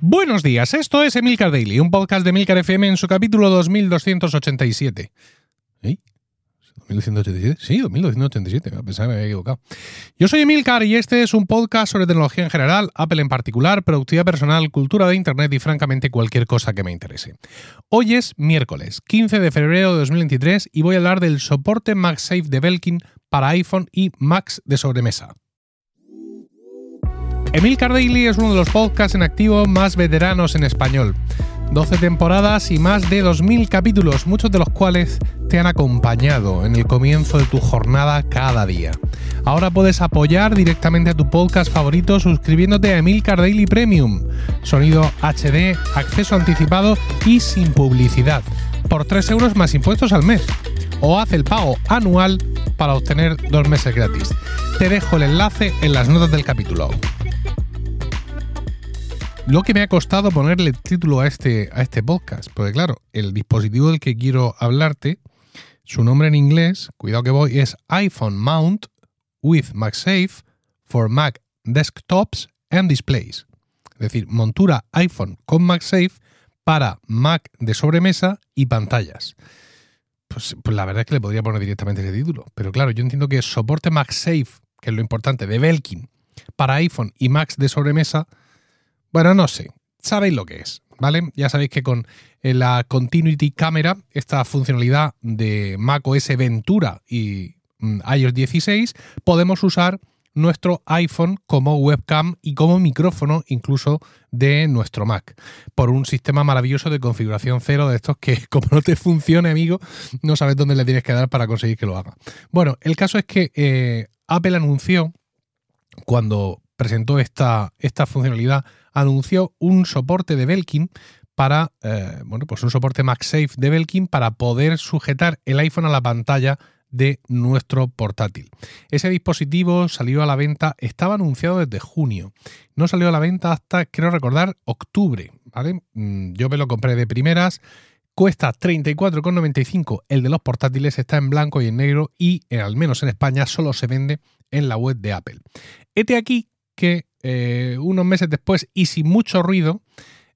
Buenos días, esto es Emilcar Daily, un podcast de Emilcar FM en su capítulo 2287. ¿Eh? ¿2287? Sí, 2287, pensaba que me había equivocado. Yo soy Emilcar y este es un podcast sobre tecnología en general, Apple en particular, productividad personal, cultura de Internet y francamente cualquier cosa que me interese. Hoy es miércoles, 15 de febrero de 2023 y voy a hablar del soporte MagSafe de Belkin para iPhone y Macs de sobremesa. Emilcar Daily es uno de los podcasts en activo más veteranos en español. 12 temporadas y más de 2.000 capítulos, muchos de los cuales te han acompañado en el comienzo de tu jornada cada día. Ahora puedes apoyar directamente a tu podcast favorito suscribiéndote a Emilcar Daily Premium. Sonido HD, acceso anticipado y sin publicidad. Por 3 euros más impuestos al mes. O haz el pago anual para obtener dos meses gratis. Te dejo el enlace en las notas del capítulo lo que me ha costado ponerle título a este, a este podcast, porque claro, el dispositivo del que quiero hablarte, su nombre en inglés, cuidado que voy, es iPhone Mount with MagSafe for Mac Desktops and Displays. Es decir, montura iPhone con MagSafe para Mac de sobremesa y pantallas. Pues, pues, la verdad es que le podría poner directamente ese título. Pero claro, yo entiendo que soporte MagSafe, que es lo importante, de Belkin, para iPhone y Macs de sobremesa, bueno, no sé. Sabéis lo que es, ¿vale? Ya sabéis que con eh, la Continuity Camera, esta funcionalidad de macOS Ventura y mm, iOS 16, podemos usar nuestro iPhone como webcam y como micrófono incluso de nuestro Mac por un sistema maravilloso de configuración cero de estos que como no te funcione amigo no sabes dónde le tienes que dar para conseguir que lo haga. Bueno, el caso es que eh, Apple anunció cuando presentó esta, esta funcionalidad anunció un soporte de Belkin para, eh, bueno, pues un soporte MagSafe de Belkin para poder sujetar el iPhone a la pantalla de nuestro portátil. Ese dispositivo salió a la venta, estaba anunciado desde junio. No salió a la venta hasta, quiero recordar, octubre. ¿vale? Mm, yo me lo compré de primeras. Cuesta 34,95. El de los portátiles está en blanco y en negro y, eh, al menos en España, solo se vende en la web de Apple. Este aquí que eh, unos meses después y sin mucho ruido,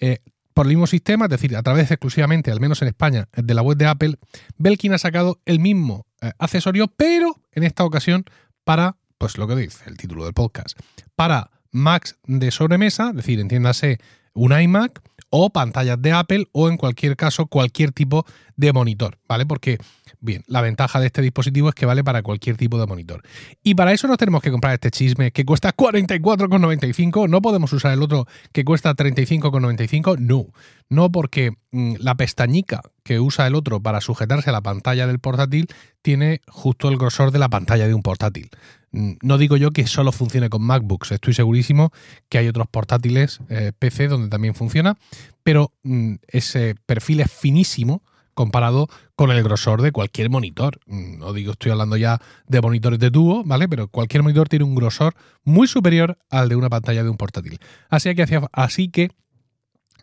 eh, por el mismo sistema, es decir, a través exclusivamente, al menos en España, de la web de Apple, Belkin ha sacado el mismo eh, accesorio, pero en esta ocasión para, pues lo que dice el título del podcast, para Macs de sobremesa, es decir, entiéndase un iMac o pantallas de Apple o en cualquier caso cualquier tipo de monitor, ¿vale? Porque Bien, la ventaja de este dispositivo es que vale para cualquier tipo de monitor. Y para eso nos tenemos que comprar este chisme que cuesta 44,95. No podemos usar el otro que cuesta 35,95. No, no porque mm, la pestañica que usa el otro para sujetarse a la pantalla del portátil tiene justo el grosor de la pantalla de un portátil. Mm, no digo yo que solo funcione con MacBooks, estoy segurísimo que hay otros portátiles eh, PC donde también funciona, pero mm, ese perfil es finísimo comparado con el grosor de cualquier monitor. Mm, no digo, estoy hablando ya de monitores de tubo, ¿vale? Pero cualquier monitor tiene un grosor muy superior al de una pantalla de un portátil. Así que hacía, así que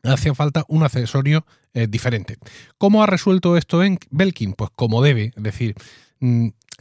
hacía falta un accesorio eh, diferente. ¿Cómo ha resuelto esto en Belkin? Pues como debe, es decir,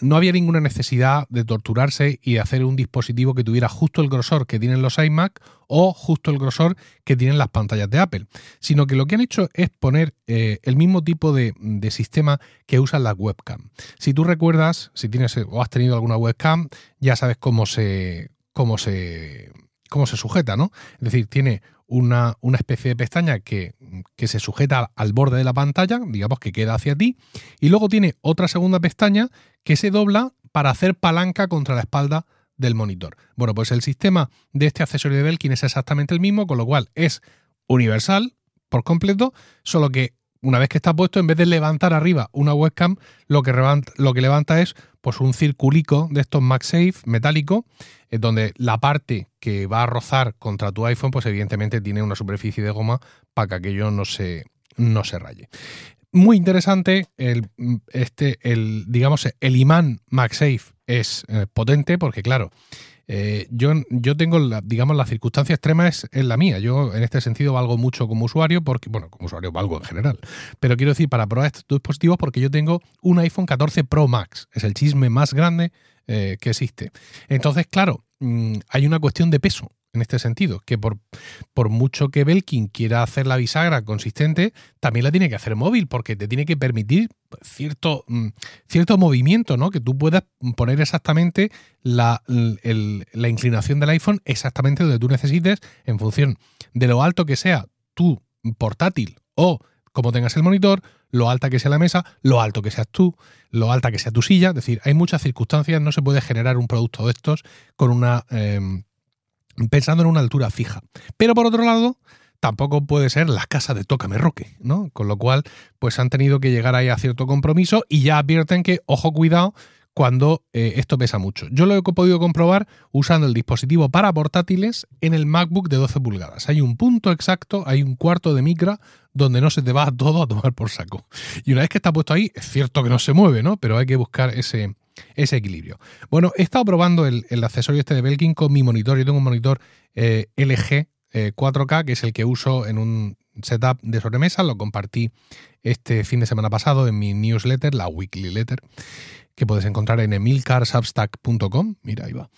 no había ninguna necesidad de torturarse y de hacer un dispositivo que tuviera justo el grosor que tienen los iMac o justo el grosor que tienen las pantallas de Apple, sino que lo que han hecho es poner eh, el mismo tipo de, sistema que usan las webcam. Si tú recuerdas, si tienes o has tenido alguna webcam, ya sabes cómo se, cómo se, cómo se sujeta, ¿no? Es decir, tiene una, una, especie de pestaña que, que, se sujeta al borde de la pantalla, digamos que queda hacia ti, y luego tiene otra segunda pestaña que se dobla para hacer palanca contra la espalda del monitor. Bueno, pues el sistema de este accesorio de Belkin es exactamente el mismo, con lo cual es universal por completo, solo que una vez que está puesto, en vez de levantar arriba una webcam, lo que, levanta, es pues, un circulico de estos MagSafe metálico, donde la parte que va a rozar contra tu iPhone, pues evidentemente tiene una superficie de goma para que aquello no se, no se raye muy interesante. El, este, el, digamos, el imán MagSafe es eh, potente porque, claro, Eh, yo, yo tengo, la, digamos, la circunstancia extrema es, la mía. Yo en este sentido valgo mucho como usuario, porque, bueno, como usuario valgo en general. Pero quiero decir, para probar estos dispositivos, porque yo tengo un iPhone 14 Pro Max. Es el chisme más grande eh, que existe. Entonces, claro, mm, hay una cuestión de peso en este sentido, que por, por mucho que Belkin quiera hacer la bisagra consistente, también la tiene que hacer móvil, porque te tiene que permitir cierto, mm, cierto movimiento, ¿no? Que tú puedas poner exactamente la, la inclinación del iPhone exactamente donde tú necesites en función de lo alto que sea tu portátil o como tengas el monitor, lo alta que sea la mesa, lo alto que seas tú, lo alta que sea tu silla. Es decir, hay muchas circunstancias, no se puede generar un producto de estos con una em, pensando en una altura fija. Pero por otro lado, tampoco puede ser la casa de Tócame Roque, ¿no? Con lo cual, pues han tenido que llegar ahí a cierto compromiso y ya advierten que, ojo, cuidado, cuando eh, esto pesa mucho. Yo lo he podido comprobar usando el dispositivo para portátiles en el MacBook de 12 pulgadas. Hay un punto exacto, hay un cuarto de micra donde no se te va todo a tomar por saco. Y una vez que está puesto ahí, es cierto que no se mueve, ¿no? Pero hay que buscar ese, ese equilibrio. Bueno, he estado probando el, accesorio este de Belkin con mi monitor. Yo tengo un monitor eh, LG 4K, eh, que es el que uso en un setup de sobremesa. Lo compartí este fin de semana pasado en mi newsletter, la weekly letter, que puedes encontrar en emilcarsubstack.com. Mira, ahí va.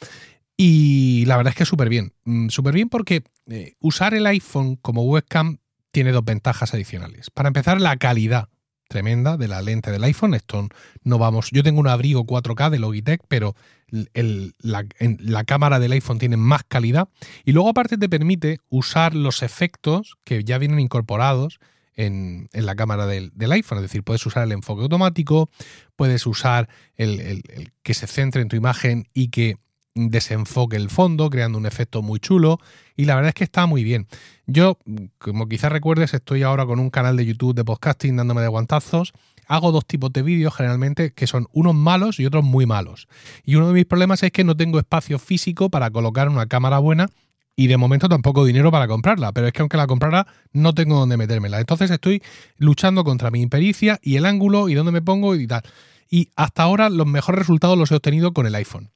Y la verdad es que súper bien. Mm, súper bien porque eh, usar el iPhone como webcam tiene dos ventajas adicionales. Para empezar, la calidad tremenda de la lente del iPhone. Esto no vamos. Yo tengo un abrigo 4K de Logitech, pero la, cámara del iPhone tiene más calidad. Y luego, aparte, te permite usar los efectos que ya vienen incorporados en, la cámara del, iPhone. Es decir, puedes usar el enfoque automático, puedes usar el, que se centre en tu imagen y que desenfoque el fondo, creando un efecto muy chulo. Y la verdad es que está muy bien. Yo, como quizás recuerdes, estoy ahora con un canal de YouTube de podcasting dándome de guantazos. Hago dos tipos de vídeos generalmente que son unos malos y otros muy malos. Y uno de mis problemas es que no tengo espacio físico para colocar una cámara buena y de momento tampoco dinero para comprarla, pero es que aunque la comprara no tengo dónde metérmela. Entonces estoy luchando contra mi impericia y el ángulo y dónde me pongo y tal. Y hasta ahora los mejores resultados los he obtenido con el iPhone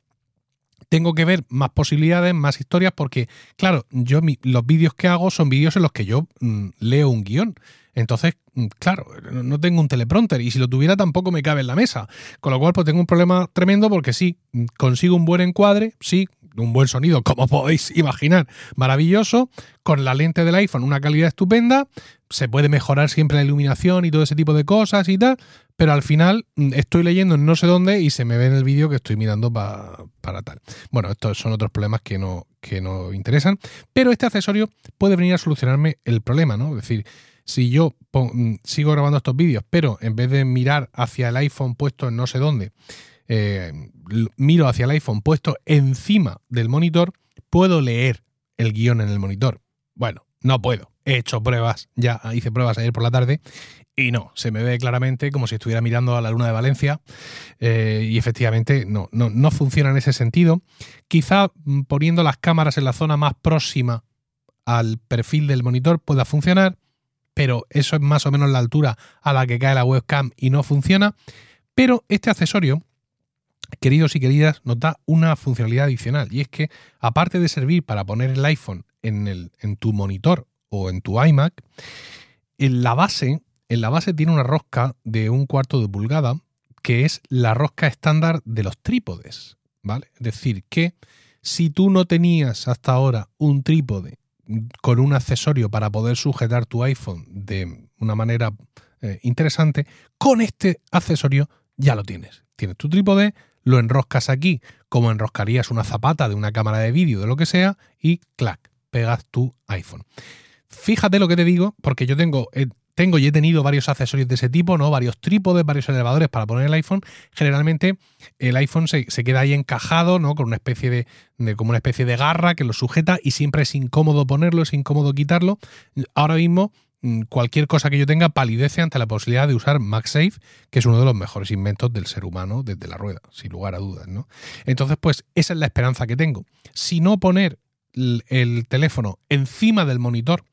tengo que ver más posibilidades, más historias, porque, claro, yo los vídeos que hago son vídeos en los que yo mm, leo un guion. Entonces, mm, claro, no tengo un teleprompter y si lo tuviera tampoco me cabe en la mesa. Con lo cual, pues tengo un problema tremendo porque sí, mm, consigo un buen encuadre, sí, un buen sonido, como podéis imaginar, maravilloso, con la lente del iPhone una calidad estupenda, se puede mejorar siempre la iluminación y todo ese tipo de cosas y tal, pero al final mm, estoy leyendo en no sé dónde y se me ve en el vídeo que estoy mirando para tal. Bueno, estos son otros problemas que no, que no interesan, pero este accesorio puede venir a solucionarme el problema, ¿no? Es decir, si yo mm, sigo grabando estos vídeos, pero en vez de mirar hacia el iPhone puesto en no sé dónde, eh, miro hacia el iPhone puesto encima del monitor, puedo leer el guion en el monitor. Bueno, no puedo. He hecho pruebas, ya hice pruebas ayer por la tarde y no, se me ve claramente como si estuviera mirando a la luna de Valencia eh, y efectivamente no, no, no funciona en ese sentido. Quizá mm, poniendo las cámaras en la zona más próxima al perfil del monitor pueda funcionar, pero eso es más o menos la altura a la que cae la webcam y no funciona. Pero este accesorio queridos y queridas, nos da una funcionalidad adicional y es que aparte de servir para poner el iPhone en, tu monitor o en tu iMac, en la base, en la base tiene una rosca de un cuarto de pulgada que es la rosca estándar de los trípodes, ¿vale? Es decir, que si tú no tenías hasta ahora un trípode con un accesorio para poder sujetar tu iPhone de una manera eh, interesante, con este accesorio ya lo tienes. Tienes tu trípode, lo enroscas aquí como enroscarías una zapata de una cámara de vídeo, de lo que sea, y clac, pegas tu iPhone. Fíjate lo que te digo, porque yo tengo, eh, tengo y he tenido varios accesorios de ese tipo, ¿no? Varios trípodes, varios elevadores para poner el iPhone. Generalmente el iPhone se, queda ahí encajado, ¿no? Con una especie de, como una especie de garra que lo sujeta y siempre es incómodo ponerlo, es incómodo quitarlo. Ahora mismo Mm, cualquier cosa que yo tenga palidece ante la posibilidad de usar MagSafe, que es uno de los mejores inventos del ser humano desde la rueda, sin lugar a dudas. ¿no? Entonces, pues esa es la esperanza que tengo. Si no poner el teléfono encima del monitor,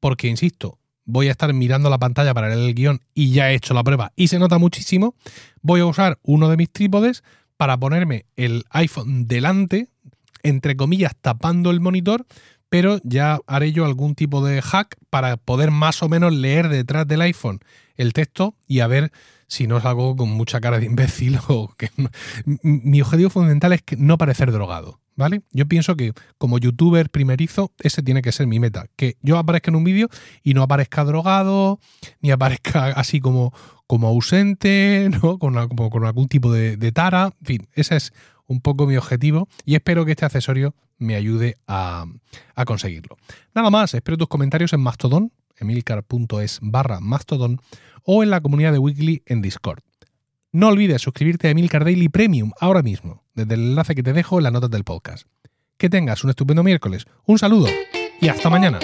porque, insisto, voy a estar mirando la pantalla para leer el guion y ya he hecho la prueba y se nota muchísimo, voy a usar uno de mis trípodes para ponerme el iPhone delante entre comillas, tapando el monitor, pero ya haré yo algún tipo de hack para poder más o menos leer detrás del iPhone el texto y a ver si no es algo con mucha cara de imbécil o que... Mi objetivo fundamental es que no parecer drogado. ¿Vale? Yo pienso que como youtuber primerizo, ese tiene que ser mi meta. Que yo aparezca en un vídeo y no aparezca drogado, ni aparezca así como, como ausente, ¿no? Con, algún tipo de, de, tara. En fin, ese es un poco mi objetivo y espero que este accesorio me ayude a, a conseguirlo. Nada más, espero tus comentarios en Mastodon, emilcar.es barra Mastodon o en la comunidad de Weekly en Discord. No olvides suscribirte a Emilcar Daily Premium ahora mismo, desde el enlace que te dejo en las notas del podcast. Que tengas un estupendo miércoles, un saludo y hasta mañana.